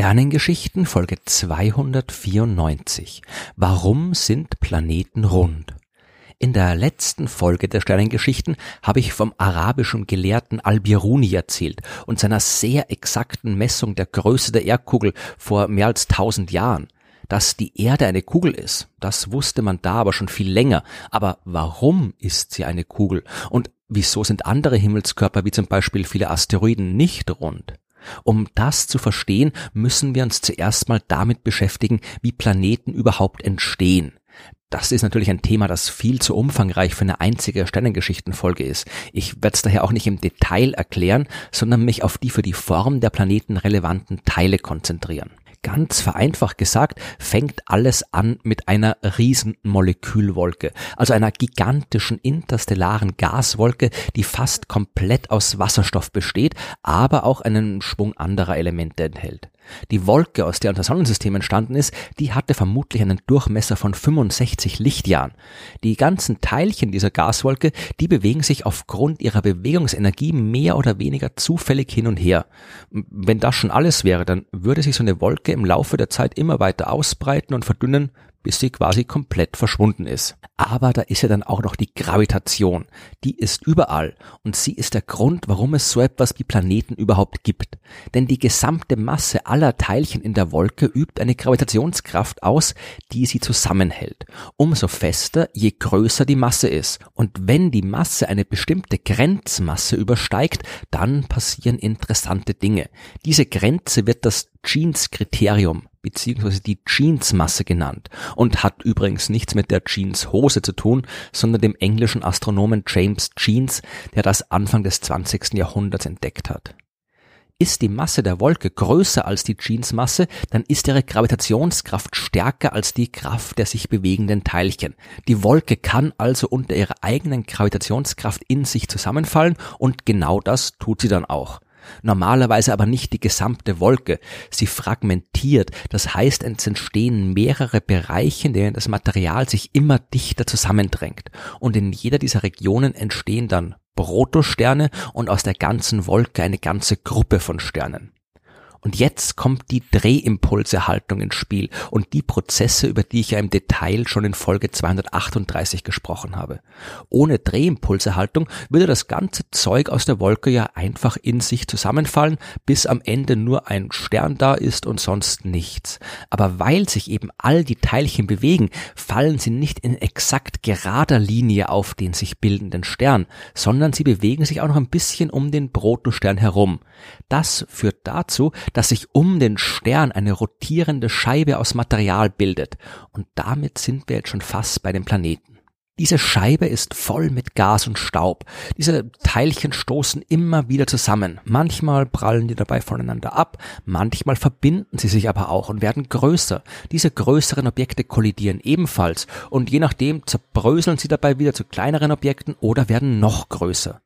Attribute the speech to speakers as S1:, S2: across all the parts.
S1: Sternengeschichten Folge 294. Warum sind Planeten rund? In der letzten Folge der Sternengeschichten habe ich vom arabischen Gelehrten Al-Biruni erzählt und seiner sehr exakten Messung der Größe der Erdkugel vor mehr als tausend Jahren. Dass die Erde eine Kugel ist, das wusste man da aber schon viel länger. Aber warum ist sie eine Kugel? Und wieso sind andere Himmelskörper wie zum Beispiel viele Asteroiden nicht rund? Um das zu verstehen, müssen wir uns zuerst mal damit beschäftigen, wie Planeten überhaupt entstehen. Das ist natürlich ein Thema, das viel zu umfangreich für eine einzige Sternengeschichtenfolge ist. Ich werde es daher auch nicht im Detail erklären, sondern mich auf die für die Form der Planeten relevanten Teile konzentrieren. Ganz vereinfacht gesagt, fängt alles an mit einer riesen Molekülwolke, also einer gigantischen interstellaren Gaswolke, die fast komplett aus Wasserstoff besteht, aber auch einen Schwung anderer Elemente enthält. Die Wolke, aus der unser Sonnensystem entstanden ist, die hatte vermutlich einen Durchmesser von 65 Lichtjahren. Die ganzen Teilchen dieser Gaswolke, die bewegen sich aufgrund ihrer Bewegungsenergie mehr oder weniger zufällig hin und her. Wenn das schon alles wäre, dann würde sich so eine Wolke im Laufe der Zeit immer weiter ausbreiten und verdünnen, bis sie quasi komplett verschwunden ist. Aber da ist ja dann auch noch die Gravitation. Die ist überall und sie ist der Grund, warum es so etwas wie Planeten überhaupt gibt. Denn die gesamte Masse aller Teilchen in der Wolke übt eine Gravitationskraft aus, die sie zusammenhält. Umso fester, je größer die Masse ist. Und wenn die Masse eine bestimmte Grenzmasse übersteigt, dann passieren interessante Dinge. Diese Grenze wird das Jeans-Kriterium beziehungsweise die Jeansmasse genannt und hat übrigens nichts mit der Jeanshose zu tun, sondern dem englischen Astronomen James Jeans, der das Anfang des 20. Jahrhunderts entdeckt hat. Ist die Masse der Wolke größer als die Jeansmasse, dann ist ihre Gravitationskraft stärker als die Kraft der sich bewegenden Teilchen. Die Wolke kann also unter ihrer eigenen Gravitationskraft in sich zusammenfallen und genau das tut sie dann auch normalerweise aber nicht die gesamte Wolke. Sie fragmentiert, das heißt es entstehen mehrere Bereiche, in denen das Material sich immer dichter zusammendrängt. Und in jeder dieser Regionen entstehen dann Protosterne und aus der ganzen Wolke eine ganze Gruppe von Sternen. Und jetzt kommt die Drehimpulserhaltung ins Spiel und die Prozesse, über die ich ja im Detail schon in Folge 238 gesprochen habe. Ohne Drehimpulserhaltung würde das ganze Zeug aus der Wolke ja einfach in sich zusammenfallen, bis am Ende nur ein Stern da ist und sonst nichts. Aber weil sich eben all die Teilchen bewegen, fallen sie nicht in exakt gerader Linie auf den sich bildenden Stern, sondern sie bewegen sich auch noch ein bisschen um den Protostern herum. Das führt dazu, dass sich um den Stern eine rotierende Scheibe aus Material bildet. Und damit sind wir jetzt schon fast bei dem Planeten. Diese Scheibe ist voll mit Gas und Staub. Diese Teilchen stoßen immer wieder zusammen. Manchmal prallen die dabei voneinander ab, manchmal verbinden sie sich aber auch und werden größer. Diese größeren Objekte kollidieren ebenfalls und je nachdem zerbröseln sie dabei wieder zu kleineren Objekten oder werden noch größer.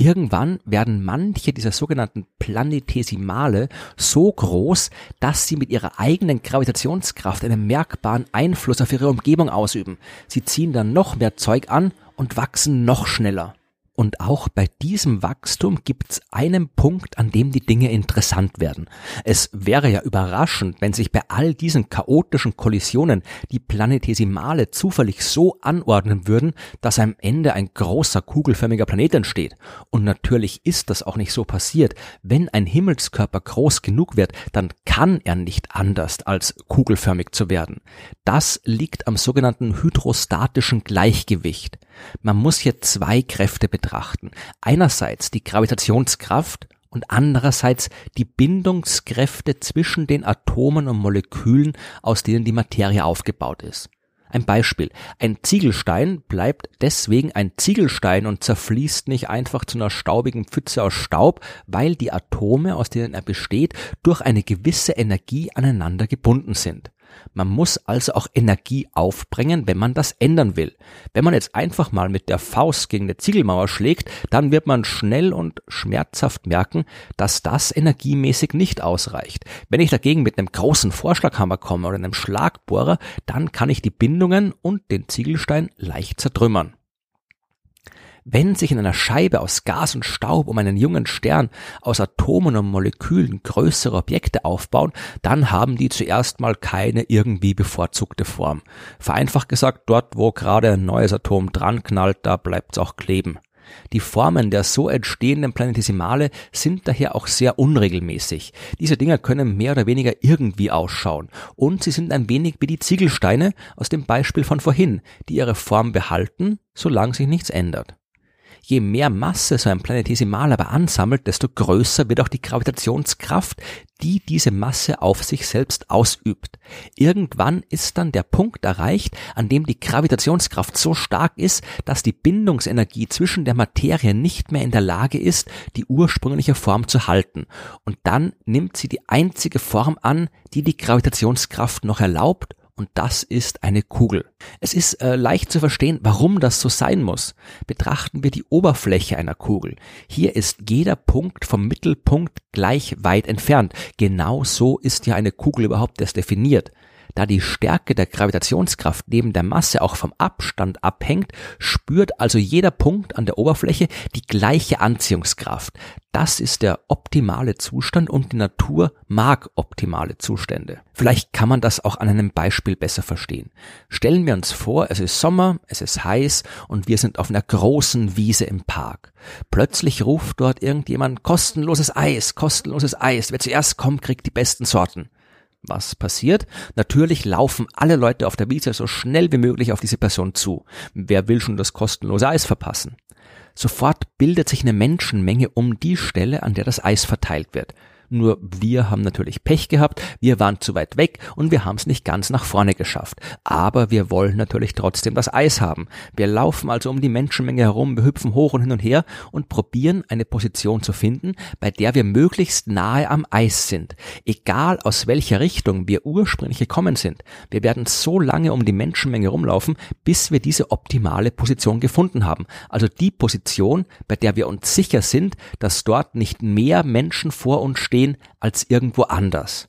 S1: Irgendwann werden manche dieser sogenannten Planetesimale so groß, dass sie mit ihrer eigenen Gravitationskraft einen merkbaren Einfluss auf ihre Umgebung ausüben. Sie ziehen dann noch mehr Zeug an und wachsen noch schneller. Und auch bei diesem Wachstum gibt es einen Punkt, an dem die Dinge interessant werden. Es wäre ja überraschend, wenn sich bei all diesen chaotischen Kollisionen die Planetesimale zufällig so anordnen würden, dass am Ende ein großer kugelförmiger Planet entsteht. Und natürlich ist das auch nicht so passiert. Wenn ein Himmelskörper groß genug wird, dann kann er nicht anders als kugelförmig zu werden. Das liegt am sogenannten hydrostatischen Gleichgewicht. Man muss hier zwei Kräfte betrachten. Einerseits die Gravitationskraft und andererseits die Bindungskräfte zwischen den Atomen und Molekülen, aus denen die Materie aufgebaut ist. Ein Beispiel. Ein Ziegelstein bleibt deswegen ein Ziegelstein und zerfließt nicht einfach zu einer staubigen Pfütze aus Staub, weil die Atome, aus denen er besteht, durch eine gewisse Energie aneinander gebunden sind. Man muss also auch Energie aufbringen, wenn man das ändern will. Wenn man jetzt einfach mal mit der Faust gegen eine Ziegelmauer schlägt, dann wird man schnell und schmerzhaft merken, dass das energiemäßig nicht ausreicht. Wenn ich dagegen mit einem großen Vorschlaghammer komme oder einem Schlagbohrer, dann kann ich die Bindungen und den Ziegelstein leicht zertrümmern. Wenn sich in einer Scheibe aus Gas und Staub um einen jungen Stern aus Atomen und Molekülen größere Objekte aufbauen, dann haben die zuerst mal keine irgendwie bevorzugte Form. Vereinfacht gesagt, dort wo gerade ein neues Atom dran knallt, da bleibt's auch kleben. Die Formen der so entstehenden Planetesimale sind daher auch sehr unregelmäßig. Diese Dinger können mehr oder weniger irgendwie ausschauen und sie sind ein wenig wie die Ziegelsteine aus dem Beispiel von vorhin, die ihre Form behalten, solange sich nichts ändert. Je mehr Masse so ein Planetesimal aber ansammelt, desto größer wird auch die Gravitationskraft, die diese Masse auf sich selbst ausübt. Irgendwann ist dann der Punkt erreicht, an dem die Gravitationskraft so stark ist, dass die Bindungsenergie zwischen der Materie nicht mehr in der Lage ist, die ursprüngliche Form zu halten. Und dann nimmt sie die einzige Form an, die die Gravitationskraft noch erlaubt und das ist eine Kugel. Es ist äh, leicht zu verstehen, warum das so sein muss. Betrachten wir die Oberfläche einer Kugel. Hier ist jeder Punkt vom Mittelpunkt gleich weit entfernt. Genau so ist ja eine Kugel überhaupt erst definiert. Da die Stärke der Gravitationskraft neben der Masse auch vom Abstand abhängt, spürt also jeder Punkt an der Oberfläche die gleiche Anziehungskraft. Das ist der optimale Zustand und die Natur mag optimale Zustände. Vielleicht kann man das auch an einem Beispiel besser verstehen. Stellen wir uns vor, es ist Sommer, es ist heiß und wir sind auf einer großen Wiese im Park. Plötzlich ruft dort irgendjemand kostenloses Eis, kostenloses Eis. Wer zuerst kommt, kriegt die besten Sorten. Was passiert? Natürlich laufen alle Leute auf der Wiese so schnell wie möglich auf diese Person zu. Wer will schon das kostenlose Eis verpassen? Sofort bildet sich eine Menschenmenge um die Stelle, an der das Eis verteilt wird. Nur wir haben natürlich Pech gehabt, wir waren zu weit weg und wir haben es nicht ganz nach vorne geschafft. Aber wir wollen natürlich trotzdem das Eis haben. Wir laufen also um die Menschenmenge herum, wir hüpfen hoch und hin und her und probieren eine Position zu finden, bei der wir möglichst nahe am Eis sind. Egal aus welcher Richtung wir ursprünglich gekommen sind. Wir werden so lange um die Menschenmenge rumlaufen, bis wir diese optimale Position gefunden haben. Also die Position, bei der wir uns sicher sind, dass dort nicht mehr Menschen vor uns stehen, stehen als irgendwo anders.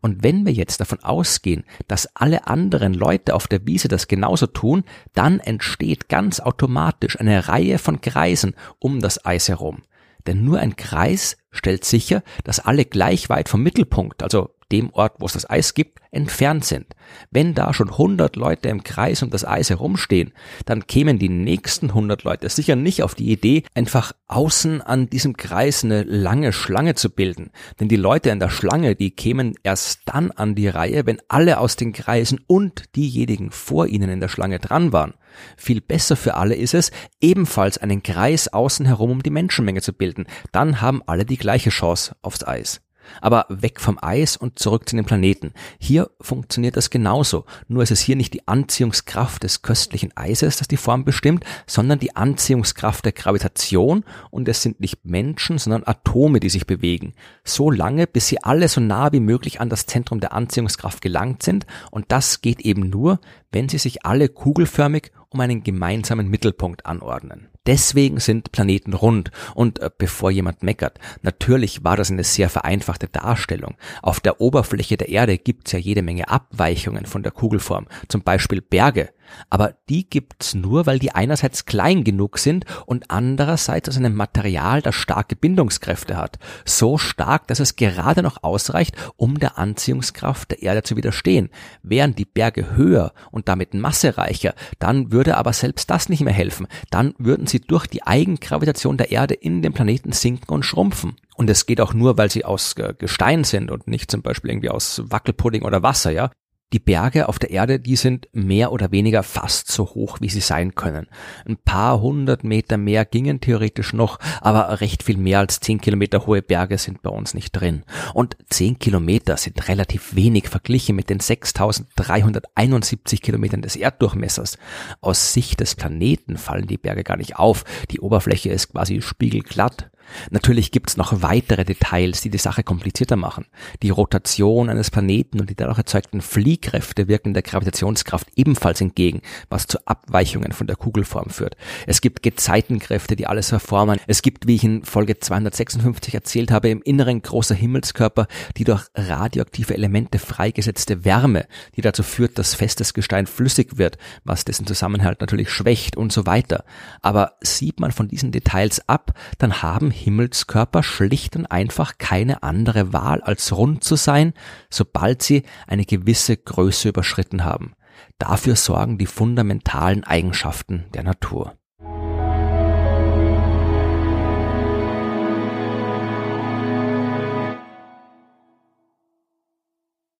S1: Und wenn wir jetzt davon ausgehen, dass alle anderen Leute auf der Wiese das genauso tun, dann entsteht ganz automatisch eine Reihe von Kreisen um das Eis herum. Denn nur ein Kreis stellt sicher, dass alle gleich weit vom Mittelpunkt, also dem Ort, wo es das Eis gibt, entfernt sind. Wenn da schon 100 Leute im Kreis um das Eis herumstehen, dann kämen die nächsten 100 Leute sicher nicht auf die Idee, einfach außen an diesem Kreis eine lange Schlange zu bilden. Denn die Leute in der Schlange, die kämen erst dann an die Reihe, wenn alle aus den Kreisen und diejenigen vor ihnen in der Schlange dran waren. Viel besser für alle ist es, ebenfalls einen Kreis außen herum um die Menschenmenge zu bilden. Dann haben alle die gleiche Chance aufs Eis. Aber weg vom Eis und zurück zu den Planeten. Hier funktioniert das genauso. Nur ist es hier nicht die Anziehungskraft des köstlichen Eises, das die Form bestimmt, sondern die Anziehungskraft der Gravitation und es sind nicht Menschen, sondern Atome, die sich bewegen. So lange, bis sie alle so nah wie möglich an das Zentrum der Anziehungskraft gelangt sind und das geht eben nur, wenn sie sich alle kugelförmig um einen gemeinsamen Mittelpunkt anordnen. Deswegen sind Planeten rund. Und äh, bevor jemand meckert, natürlich war das eine sehr vereinfachte Darstellung. Auf der Oberfläche der Erde gibt's ja jede Menge Abweichungen von der Kugelform, zum Beispiel Berge. Aber die gibt's nur, weil die einerseits klein genug sind und andererseits aus einem Material, das starke Bindungskräfte hat. So stark, dass es gerade noch ausreicht, um der Anziehungskraft der Erde zu widerstehen. Wären die Berge höher und damit massereicher, dann würde aber selbst das nicht mehr helfen. Dann würden sie durch die Eigengravitation der Erde in den Planeten sinken und schrumpfen. Und es geht auch nur, weil sie aus Gestein sind und nicht zum Beispiel irgendwie aus Wackelpudding oder Wasser, ja. Die Berge auf der Erde, die sind mehr oder weniger fast so hoch, wie sie sein können. Ein paar hundert Meter mehr gingen theoretisch noch, aber recht viel mehr als zehn Kilometer hohe Berge sind bei uns nicht drin. Und zehn Kilometer sind relativ wenig verglichen mit den 6371 Kilometern des Erddurchmessers. Aus Sicht des Planeten fallen die Berge gar nicht auf. Die Oberfläche ist quasi spiegelglatt. Natürlich gibt's noch weitere Details, die die Sache komplizierter machen. Die Rotation eines Planeten und die dadurch erzeugten Fliehkräfte wirken der Gravitationskraft ebenfalls entgegen, was zu Abweichungen von der Kugelform führt. Es gibt Gezeitenkräfte, die alles verformen. Es gibt, wie ich in Folge 256 erzählt habe, im Inneren großer Himmelskörper die durch radioaktive Elemente freigesetzte Wärme, die dazu führt, dass festes Gestein flüssig wird, was dessen Zusammenhalt natürlich schwächt und so weiter. Aber sieht man von diesen Details ab, dann haben Himmelskörper schlicht und einfach keine andere Wahl als rund zu sein, sobald sie eine gewisse Größe überschritten haben. Dafür sorgen die fundamentalen Eigenschaften der Natur.